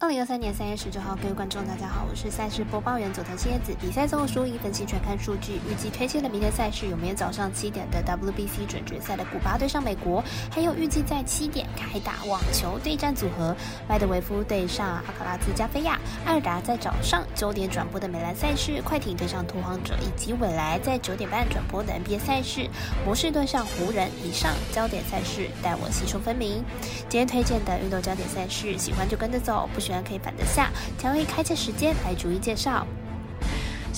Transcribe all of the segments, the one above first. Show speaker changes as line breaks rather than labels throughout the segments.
二零二三年三月十九号，各位观众，大家好，我是赛事播报员佐藤蝎子。比赛综合输赢分析全看数据，预计推荐的明天赛事有明天早上七点的 WBC 准决赛的古巴对上美国，还有预计在七点开打网球对战组合麦德维夫对上阿卡拉兹加菲亚，艾尔达在早上九点转播的美兰赛事，快艇对上拓荒者，以及未来在九点半转播的 NBA 赛事，魔术对上湖人。以上焦点赛事带我细说分明。今天推荐的运动焦点赛事，喜欢就跟着走，不需喜欢可以摆得下。将会开车时间来逐一介绍。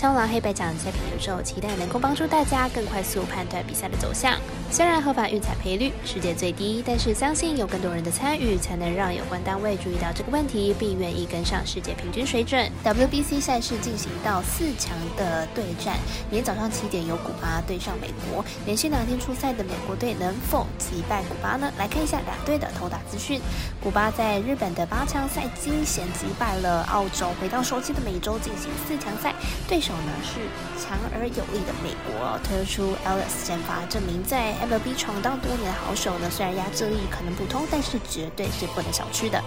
香港黑白奖赛品有时期待能够帮助大家更快速判断比赛的走向。虽然合法运彩赔率世界最低，但是相信有更多人的参与，才能让有关单位注意到这个问题，并愿意跟上世界平均水准。WBC 赛事进行到四强的对战，明天早上七点由古巴对上美国。连续两天出赛的美国队能否击败古巴呢？来看一下两队的投打资讯。古巴在日本的八强赛惊险击败了澳洲，回到熟悉的美洲进行四强赛，对手手呢是强而有力的美国。推出 Ellis 先发，证明在 MLB 闯荡多年的好手呢，虽然压制力可能普通，但是绝对是不能小觑的。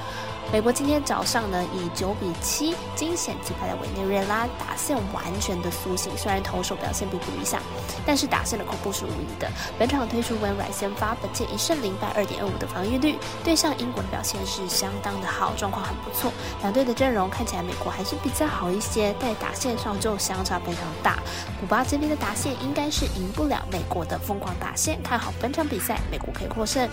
美国今天早上呢，以九比七惊险击败了委内瑞拉，打线完全的苏醒。虽然投手表现并不理想，但是打线的恐怖是无疑的。本场推出 When 先发，本届一胜零败二点二五的防御率，对上英国的表现是相当的好，状况很不错。两队的阵容看起来美国还是比较好一些，在打线上就相相差非常大。古巴这边的打线应该是赢不了美国的疯狂打线，看好本场比赛，美国可以获胜。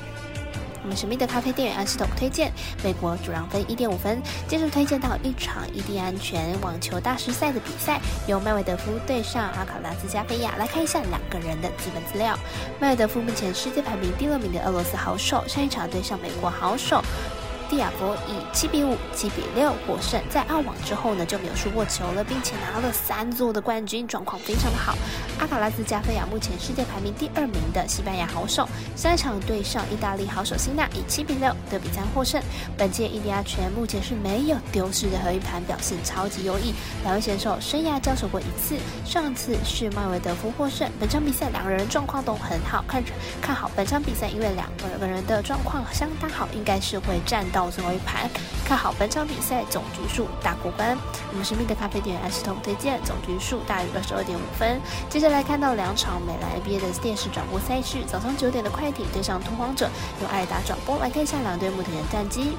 我们神秘的咖啡店员安系统推荐美国主让分一点五分。接着推荐到一场异地安全网球大师赛的比赛，由麦维德夫对上阿卡拉兹加菲亚。来看一下两个人的基本资料。麦维德夫目前世界排名第六名的俄罗斯好手，上一场对上美国好手。蒂亚博以七比五、七比六获胜，在澳网之后呢就没有输过球了，并且拿了三座的冠军，状况非常的好。阿卡拉斯加菲亚目前世界排名第二名的西班牙好手，下一场对上意大利好手辛纳以七比六得比三获胜。本届印第安拳目前是没有丢失的和一盘，表现超级优异。两位选手生涯交手过一次，上次是麦维德夫获胜。本场比赛两个人状况都很好，看看好本场比赛，因为两个人的状况相当好，应该是会战到。最后一盘，看好本场比赛总局数大过关。我们神秘的咖啡店安石通推荐总局数大于二十二点五分。接下来看到两场美兰 NBA 的电视转播赛事，早上九点的快艇对上拓荒者，由艾达转播。来看一下两队目前的战绩。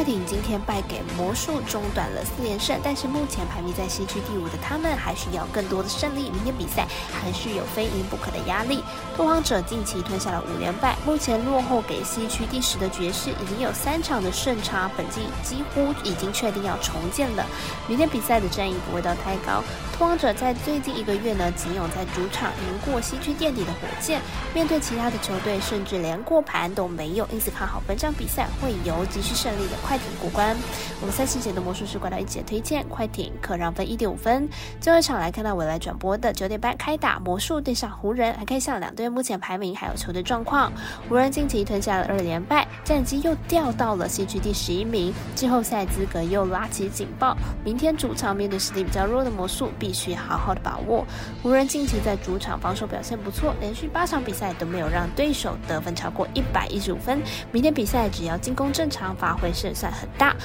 快艇今天败给魔术，中断了四连胜，但是目前排名在西区第五的他们，还需要更多的胜利。明天比赛还是有非赢不可的压力。拓荒者近期吞下了五连败，目前落后给西区第十的爵士已经有三场的胜差，本季几乎已经确定要重建了。明天比赛的战役不会到太高。拓荒者在最近一个月呢，仅有在主场赢过西区垫底的火箭，面对其他的球队，甚至连过盘都没有，因此看好本场比赛会有继续胜利的。快艇过关，我们赛事节的魔术师管到一起推荐快艇可让分一点五分。最后一场来看到未来转播的九点半开打魔术对上湖人，来看一下两队目前排名还有球队状况。湖人近期吞下了二连败，战绩又掉到了西区第十一名，季后赛资格又拉起警报。明天主场面对实力比较弱的魔术，必须好好的把握。湖人近期在主场防守表现不错，连续八场比赛都没有让对手得分超过一百一十五分。明天比赛只要进攻正常，发挥胜。算很大。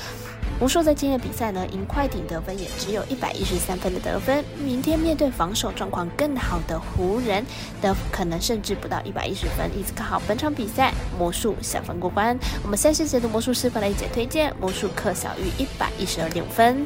魔术在今天的比赛呢，赢快艇得分也只有一百一十三分的得分。明天面对防守状况更好的湖人，的可能甚至不到一百一十分。因此看好本场比赛魔术小分过关。我们下期解读魔术师傅来姐推荐魔术克小于一百一十二点五分。